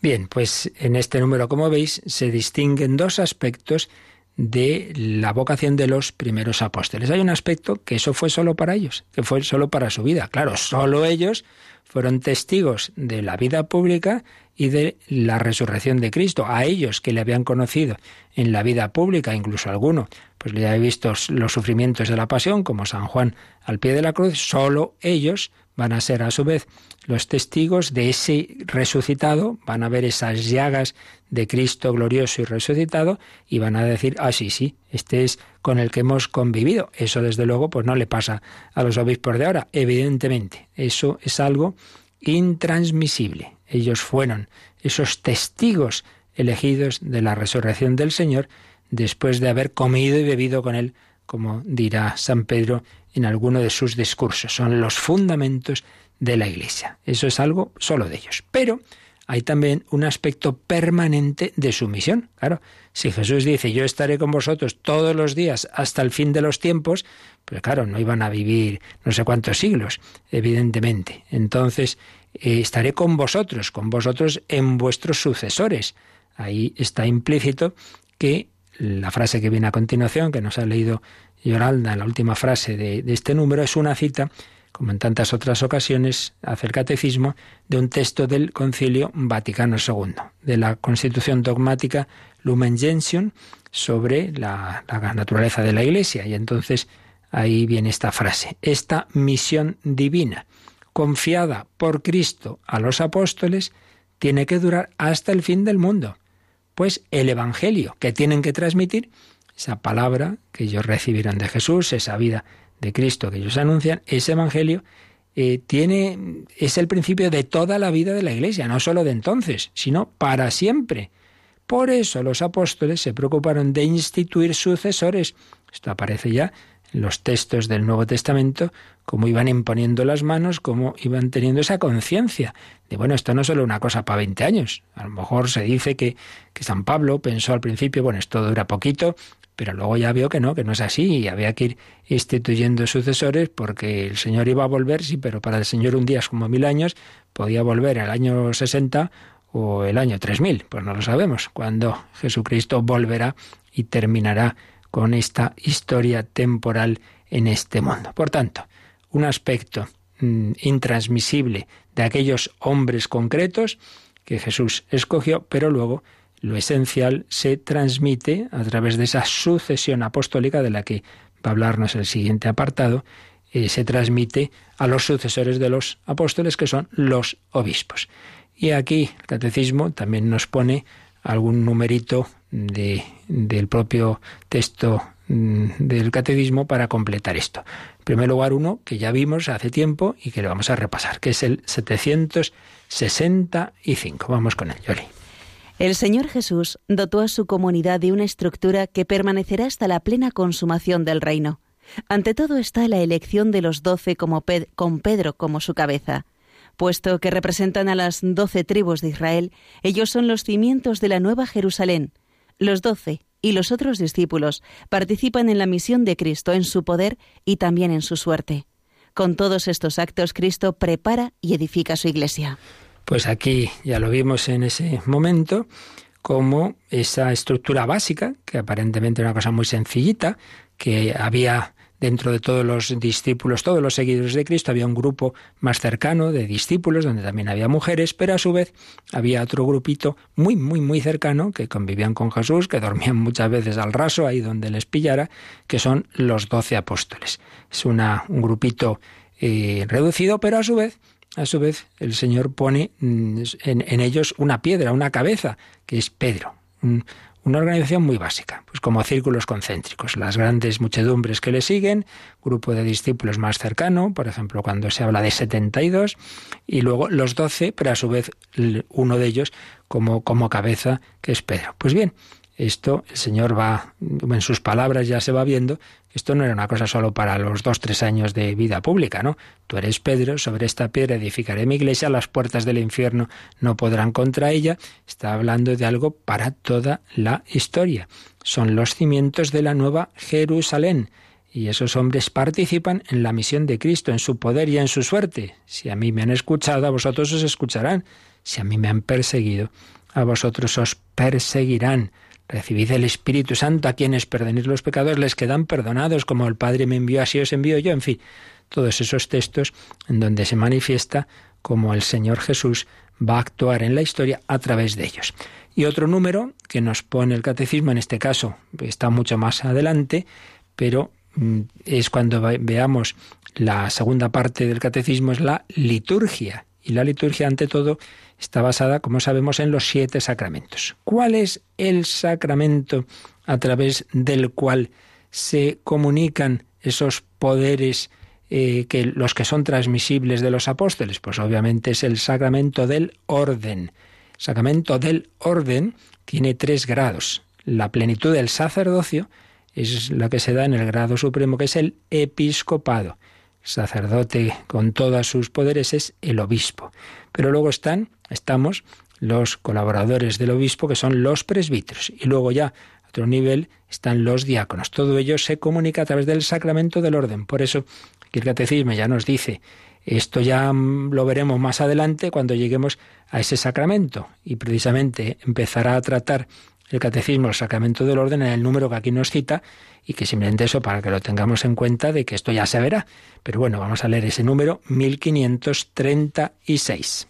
Bien, pues en este número, como veis, se distinguen dos aspectos de la vocación de los primeros apóstoles. Hay un aspecto que eso fue solo para ellos, que fue solo para su vida. Claro, solo ellos fueron testigos de la vida pública y de la resurrección de Cristo. A ellos que le habían conocido en la vida pública, incluso alguno, pues le había visto los sufrimientos de la pasión, como San Juan al pie de la cruz, solo ellos van a ser a su vez los testigos de ese resucitado, van a ver esas llagas de Cristo glorioso y resucitado y van a decir, ah, sí, sí, este es con el que hemos convivido. Eso desde luego pues no le pasa a los obispos de ahora, evidentemente. Eso es algo intransmisible. Ellos fueron esos testigos elegidos de la resurrección del Señor después de haber comido y bebido con él, como dirá San Pedro en alguno de sus discursos. Son los fundamentos de la Iglesia. Eso es algo solo de ellos. Pero hay también un aspecto permanente de su misión. Claro, si Jesús dice, yo estaré con vosotros todos los días hasta el fin de los tiempos, pues claro, no iban a vivir no sé cuántos siglos, evidentemente. Entonces, eh, estaré con vosotros, con vosotros en vuestros sucesores. Ahí está implícito que la frase que viene a continuación, que nos ha leído Yoralda, la última frase de, este número, es una cita, como en tantas otras ocasiones, hace el catecismo, de un texto del Concilio Vaticano II, de la Constitución Dogmática Lumen Gentium sobre la, la naturaleza de la Iglesia. Y entonces ahí viene esta frase, esta misión divina, confiada por Cristo a los apóstoles, tiene que durar hasta el fin del mundo. Pues el Evangelio que tienen que transmitir esa palabra que ellos recibieron de Jesús, esa vida de Cristo que ellos anuncian, ese Evangelio eh, tiene, es el principio de toda la vida de la Iglesia, no solo de entonces, sino para siempre. Por eso los apóstoles se preocuparon de instituir sucesores. Esto aparece ya los textos del Nuevo Testamento, cómo iban imponiendo las manos, cómo iban teniendo esa conciencia de, bueno, esto no es solo una cosa para 20 años. A lo mejor se dice que, que San Pablo pensó al principio, bueno, esto dura poquito, pero luego ya vio que no, que no es así y había que ir instituyendo sucesores porque el Señor iba a volver, sí, pero para el Señor un día es como mil años, podía volver al año 60 o el año 3000, pues no lo sabemos, cuando Jesucristo volverá y terminará con esta historia temporal en este mundo. Por tanto, un aspecto mm, intransmisible de aquellos hombres concretos que Jesús escogió, pero luego lo esencial se transmite a través de esa sucesión apostólica de la que va a hablarnos el siguiente apartado, eh, se transmite a los sucesores de los apóstoles, que son los obispos. Y aquí el catecismo también nos pone algún numerito de, del propio texto mm, del catecismo para completar esto. En primer lugar, uno que ya vimos hace tiempo y que lo vamos a repasar, que es el 765. Vamos con él, Yoli. El Señor Jesús dotó a su comunidad de una estructura que permanecerá hasta la plena consumación del reino. Ante todo está la elección de los doce con Pedro como su cabeza. Puesto que representan a las doce tribus de Israel, ellos son los cimientos de la nueva Jerusalén. Los doce y los otros discípulos participan en la misión de Cristo, en su poder y también en su suerte. Con todos estos actos, Cristo prepara y edifica su iglesia. Pues aquí ya lo vimos en ese momento, como esa estructura básica, que aparentemente era una cosa muy sencillita, que había dentro de todos los discípulos, todos los seguidores de Cristo, había un grupo más cercano de discípulos, donde también había mujeres, pero a su vez había otro grupito muy, muy, muy cercano, que convivían con Jesús, que dormían muchas veces al raso, ahí donde les pillara, que son los doce apóstoles. Es una, un grupito eh, reducido, pero a su vez a su vez, el Señor pone mm, en, ellos una piedra, una cabeza, que es Pedro. Una organización muy básica, pues como círculos concéntricos, las grandes muchedumbres que le siguen, grupo de discípulos más cercano, por ejemplo, cuando se habla de 72, y luego los doce, pero a su vez uno de ellos como, como cabeza, que es Pedro. Pues bien, esto el Señor va, en sus palabras ya se va viendo, esto no era una cosa solo para los dos, tres años de vida pública, ¿no? Tú eres Pedro, sobre esta piedra edificaré mi iglesia, las puertas del infierno no podrán contra ella. Está hablando de algo para toda la historia. Son los cimientos de la nueva Jerusalén. Y esos hombres participan en la misión de Cristo, en su poder y en su suerte. Si a mí me han escuchado, a vosotros os escucharán. Si a mí me han perseguido, a vosotros os perseguirán. Recibid el Espíritu Santo a quienes perdonéis los pecados, les quedan perdonados, como el Padre me envió, así os envío yo. En fin, todos esos textos en donde se manifiesta cómo el Señor Jesús va a actuar en la historia a través de ellos. Y otro número que nos pone el catecismo, en este caso está mucho más adelante, pero mm, es cuando veamos la segunda parte del catecismo, es la liturgia. Y la liturgia, ante todo, está basada, como sabemos, en los siete sacramentos. ¿Cuál es el sacramento a través del cual se comunican esos poderes eh, que los que son transmisibles de los apóstoles? Pues obviamente es el sacramento del orden. El sacramento del orden tiene tres grados. La plenitud del sacerdocio es la que se da en el grado supremo, que es el episcopado sacerdote con todos sus poderes es el obispo. Pero luego están, estamos los colaboradores del obispo, que son los presbíteros. Y luego ya, a otro nivel, están los diáconos. Todo ello se comunica a través del sacramento del orden. Por eso, aquí el catecismo ya nos dice, esto ya lo veremos más adelante cuando lleguemos a ese sacramento. Y precisamente empezará a tratar el catecismo, el sacramento del orden, en el número que aquí nos cita, y que simplemente eso para que lo tengamos en cuenta de que esto ya se verá. Pero bueno, vamos a leer ese número 1536.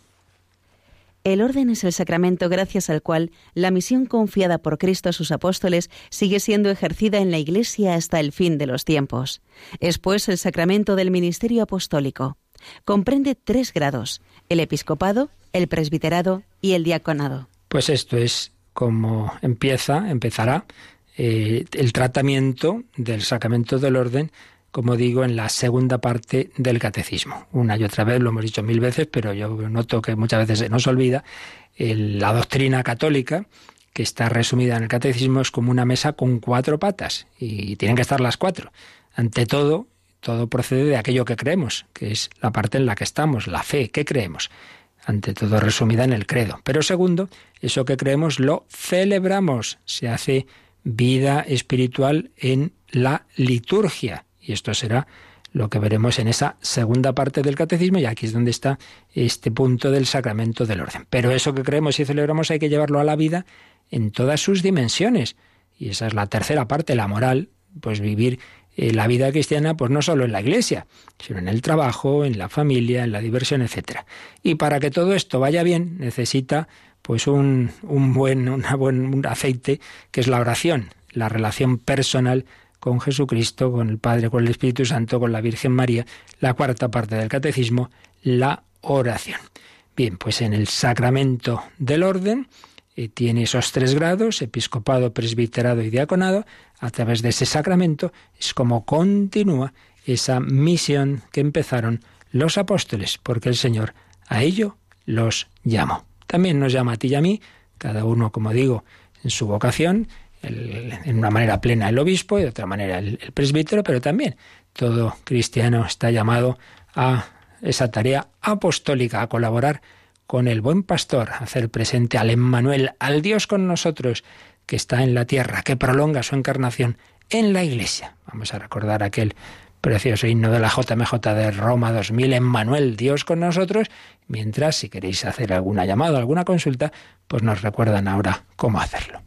El orden es el sacramento gracias al cual la misión confiada por Cristo a sus apóstoles sigue siendo ejercida en la Iglesia hasta el fin de los tiempos. Es pues el sacramento del ministerio apostólico. Comprende tres grados, el episcopado, el presbiterado y el diaconado. Pues esto es como empieza, empezará eh, el tratamiento del sacramento del orden, como digo, en la segunda parte del catecismo. Una y otra vez, lo hemos dicho mil veces, pero yo noto que muchas veces se nos olvida, la doctrina católica, que está resumida en el catecismo, es como una mesa con cuatro patas, y tienen que estar las cuatro. Ante todo, todo procede de aquello que creemos, que es la parte en la que estamos, la fe, ¿qué creemos? Ante todo resumida en el credo. Pero segundo, eso que creemos lo celebramos, se hace vida espiritual en la liturgia. Y esto será lo que veremos en esa segunda parte del catecismo, y aquí es donde está este punto del sacramento del orden. Pero eso que creemos y celebramos hay que llevarlo a la vida en todas sus dimensiones. Y esa es la tercera parte, la moral, pues vivir eh, la vida cristiana, pues no solo en la iglesia, sino en el trabajo, en la familia, en la diversión, etc. Y para que todo esto vaya bien, necesita pues un, un buen, una buen aceite que es la oración, la relación personal con Jesucristo, con el Padre, con el Espíritu Santo, con la Virgen María, la cuarta parte del catecismo, la oración. Bien, pues en el sacramento del orden eh, tiene esos tres grados, episcopado, presbiterado y diaconado, a través de ese sacramento es como continúa esa misión que empezaron los apóstoles, porque el Señor a ello los llamó. También nos llama a ti y a mí, cada uno, como digo, en su vocación, en una manera plena el obispo y de otra manera el, el presbítero, pero también todo cristiano está llamado a esa tarea apostólica, a colaborar con el buen pastor, hacer presente al Emmanuel, al Dios con nosotros, que está en la tierra, que prolonga su encarnación en la iglesia. Vamos a recordar aquel precioso himno de la JMJ de Roma 2000, Emmanuel, Dios con nosotros, mientras si queréis hacer alguna llamada, alguna consulta, pues nos recuerdan ahora cómo hacerlo.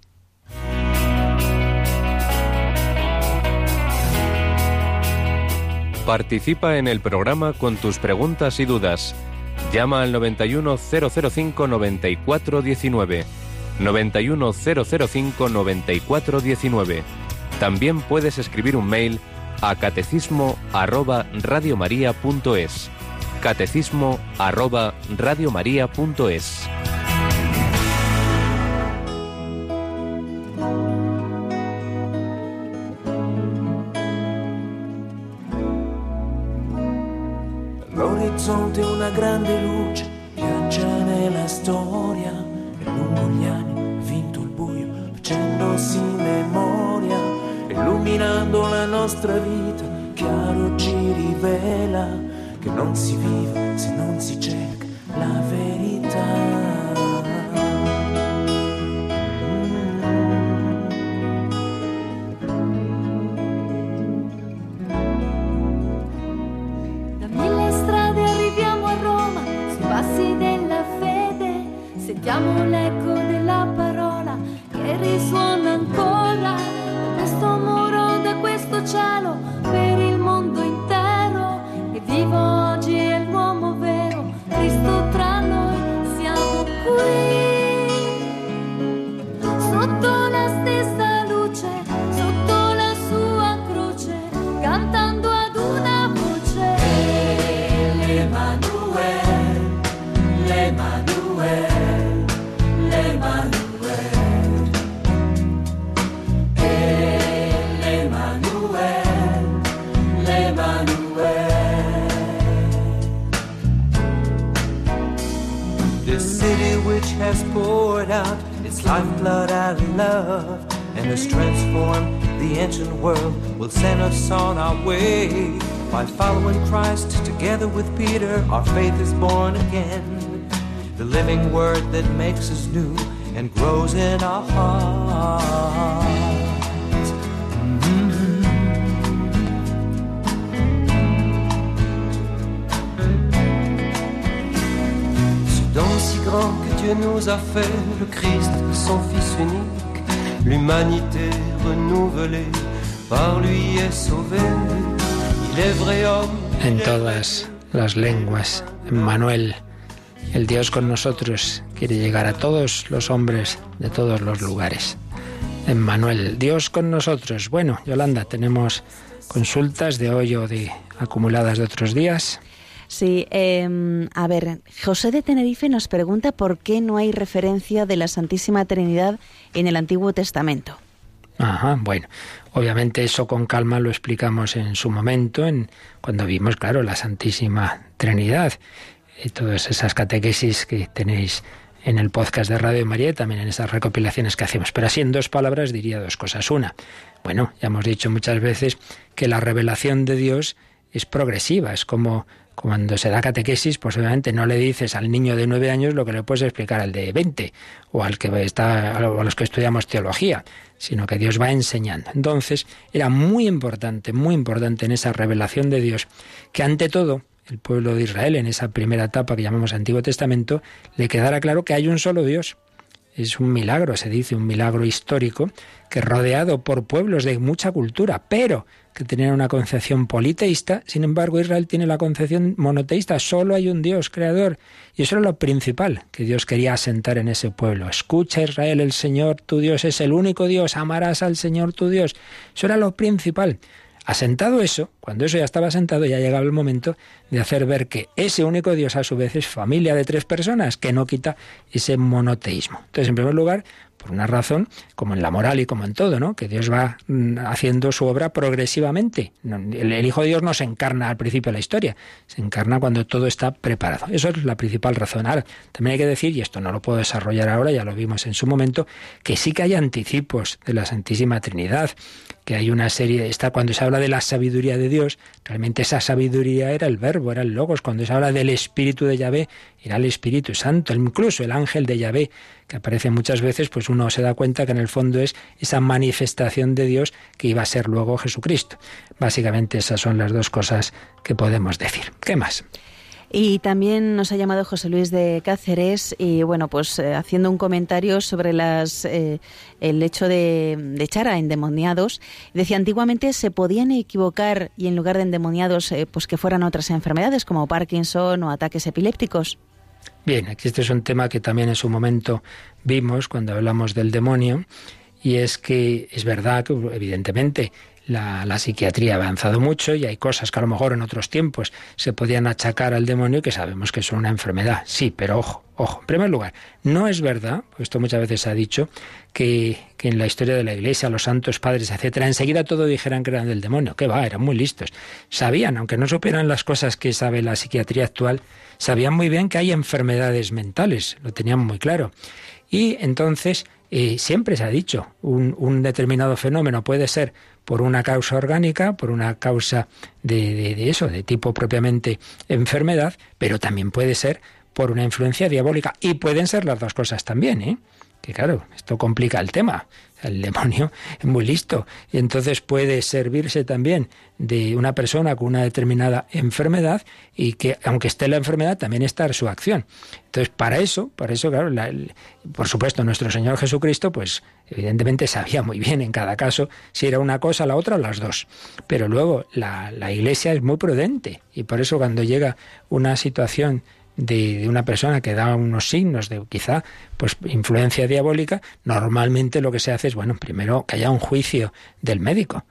Participa en el programa con tus preguntas y dudas. Llama al 91005 9419. 91005 9419. También puedes escribir un mail a catecismo arroba radiomaria.es. Catecismo arroba radiomaria.es. nostra vita, chiaro ci rivela che non si vive se non si cerca la verità. Has poured out its lifeblood out of love and has transformed the ancient world will send us on our way. By following Christ together with Peter, our faith is born again. The living word that makes us new and grows in our hearts. Grand que Dieu nous a fait, le Christ, son Fils unique, l'humanité renouvelée, par lui est sauvée. Il est vrai homme. En todas las lenguas, Manuel, el Dios con nosotros, quiere llegar a todos los hombres de todos los lugares. Emmanuel, Dios con nosotros. Bueno, Yolanda, tenemos consultas de hoy o de acumuladas de otros días. Sí, eh, a ver, José de Tenerife nos pregunta por qué no hay referencia de la Santísima Trinidad en el Antiguo Testamento. Ajá, bueno, obviamente eso con calma lo explicamos en su momento, en cuando vimos, claro, la Santísima Trinidad y todas esas catequesis que tenéis en el podcast de Radio María y también en esas recopilaciones que hacemos. Pero así en dos palabras diría dos cosas. Una, bueno, ya hemos dicho muchas veces que la revelación de Dios es progresiva, es como cuando se da catequesis, pues obviamente no le dices al niño de nueve años lo que le puedes explicar al de veinte o al que está a los que estudiamos teología, sino que Dios va enseñando. Entonces, era muy importante, muy importante en esa revelación de Dios que ante todo el pueblo de Israel en esa primera etapa que llamamos Antiguo Testamento le quedara claro que hay un solo Dios. Es un milagro, se dice, un milagro histórico que rodeado por pueblos de mucha cultura, pero que tenían una concepción politeísta, sin embargo Israel tiene la concepción monoteísta, solo hay un Dios creador. Y eso era lo principal que Dios quería asentar en ese pueblo. Escucha Israel, el Señor tu Dios es el único Dios, amarás al Señor tu Dios. Eso era lo principal. Asentado eso, cuando eso ya estaba asentado, ya llegaba el momento de hacer ver que ese único Dios a su vez es familia de tres personas, que no quita ese monoteísmo. Entonces, en primer lugar, por una razón, como en la moral y como en todo, ¿no? Que Dios va mm, haciendo su obra progresivamente. El Hijo de Dios no se encarna al principio de la historia, se encarna cuando todo está preparado. Eso es la principal razón. Ahora, también hay que decir, y esto no lo puedo desarrollar ahora, ya lo vimos en su momento, que sí que hay anticipos de la Santísima Trinidad, que hay una serie, está cuando se habla de la sabiduría de Dios, realmente esa sabiduría era el verbo, era el logos, cuando se habla del Espíritu de Yahvé, era el Espíritu Santo, incluso el ángel de Yahvé, que aparece muchas veces, pues uno se da cuenta que en el fondo es esa manifestación de Dios que iba a ser luego Jesucristo. Básicamente esas son las dos cosas que podemos decir. ¿Qué más? Y también nos ha llamado José Luis de Cáceres y bueno, pues eh, haciendo un comentario sobre las eh, el hecho de, echar a endemoniados. Decía, antiguamente se podían equivocar y en lugar de endemoniados, eh, pues que fueran otras enfermedades como Parkinson o ataques epilépticos. Bien, aquí este es un tema que también en su momento vimos cuando hablamos del demonio, y es que es verdad que evidentemente la, psiquiatría ha avanzado mucho y hay cosas que a lo mejor en otros tiempos se podían achacar al demonio que sabemos que son una enfermedad. Sí, pero ojo, ojo. En primer lugar, no es verdad, esto muchas veces se ha dicho, que, que, en la historia de la Iglesia, los santos padres, etcétera, enseguida todo dijeran que eran del demonio. Que va, eran muy listos. Sabían, aunque no supieran las cosas que sabe la psiquiatría actual, sabían muy bien que hay enfermedades mentales, lo tenían muy claro. Y entonces eh, siempre se ha dicho, un, determinado fenómeno puede ser por una causa orgánica, por una causa de, eso, de tipo propiamente enfermedad, pero también puede ser por una influencia diabólica. Y pueden ser las dos cosas también, ¿eh? Que claro, esto complica el tema. El demonio es muy listo y entonces puede servirse también de una persona con una determinada enfermedad y que aunque esté la enfermedad también está su acción. Entonces, para eso, para eso, claro, por supuesto, nuestro Señor Jesucristo, pues evidentemente sabía muy bien en cada caso si era una cosa, la otra o las dos. Pero luego la, la Iglesia es muy prudente y por eso cuando llega una situación de, una persona que da unos signos de quizá pues influencia diabólica, normalmente lo que se hace es, bueno, primero que haya un juicio del médico.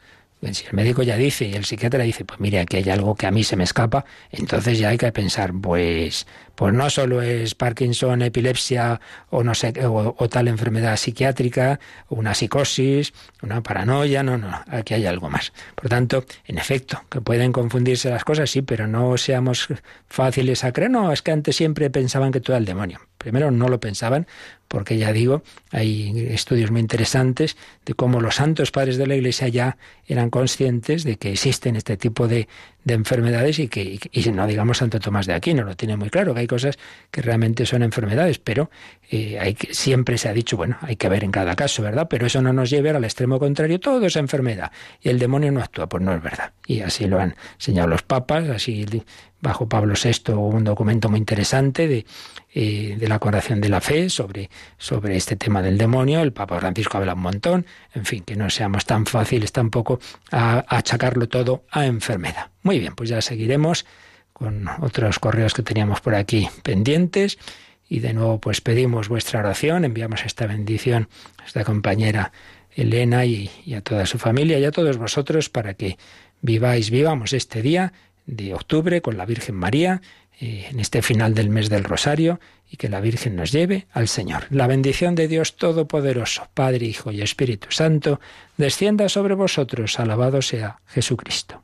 Si el médico ya dice y el psiquiatra dice, pues mire, aquí hay algo que a mí se me escapa, entonces ya hay que pensar, pues, pues no solo es Parkinson, epilepsia o no sé, o, o tal enfermedad psiquiátrica, una psicosis, una paranoia, no, no, aquí hay algo más. Por tanto, en efecto, que pueden confundirse las cosas, sí, pero no seamos fáciles a creer, no, es que antes siempre pensaban que todo era el demonio. Primero no lo pensaban, porque ya digo, hay estudios muy interesantes de cómo los santos padres de la Iglesia ya eran conscientes de que existen este tipo de, enfermedades y que, y, no digamos Santo Tomás de Aquino, lo tiene muy claro, que hay cosas que realmente son enfermedades, pero eh, hay que, siempre se ha dicho, bueno, hay que ver en cada caso, ¿verdad? Pero eso no nos lleve al extremo contrario, todo es enfermedad y el demonio no actúa, pues no es verdad. Y así lo han señalado los papas, así bajo Pablo VI un documento muy interesante de, eh, de la Coración de la Fe sobre, sobre este tema del demonio. El Papa Francisco habla un montón. En fin, que no seamos tan fáciles tampoco a, achacarlo todo a enfermedad. Muy bien, pues ya seguiremos con otros correos que teníamos por aquí pendientes. Y de nuevo, pues pedimos vuestra oración, enviamos esta bendición a esta compañera Elena y, y, a toda su familia y a todos vosotros para que viváis, vivamos este día de octubre con la Virgen María, eh, en este final del mes del Rosario, y que la Virgen nos lleve al Señor. La bendición de Dios Todopoderoso, Padre, Hijo y Espíritu Santo, descienda sobre vosotros. Alabado sea Jesucristo.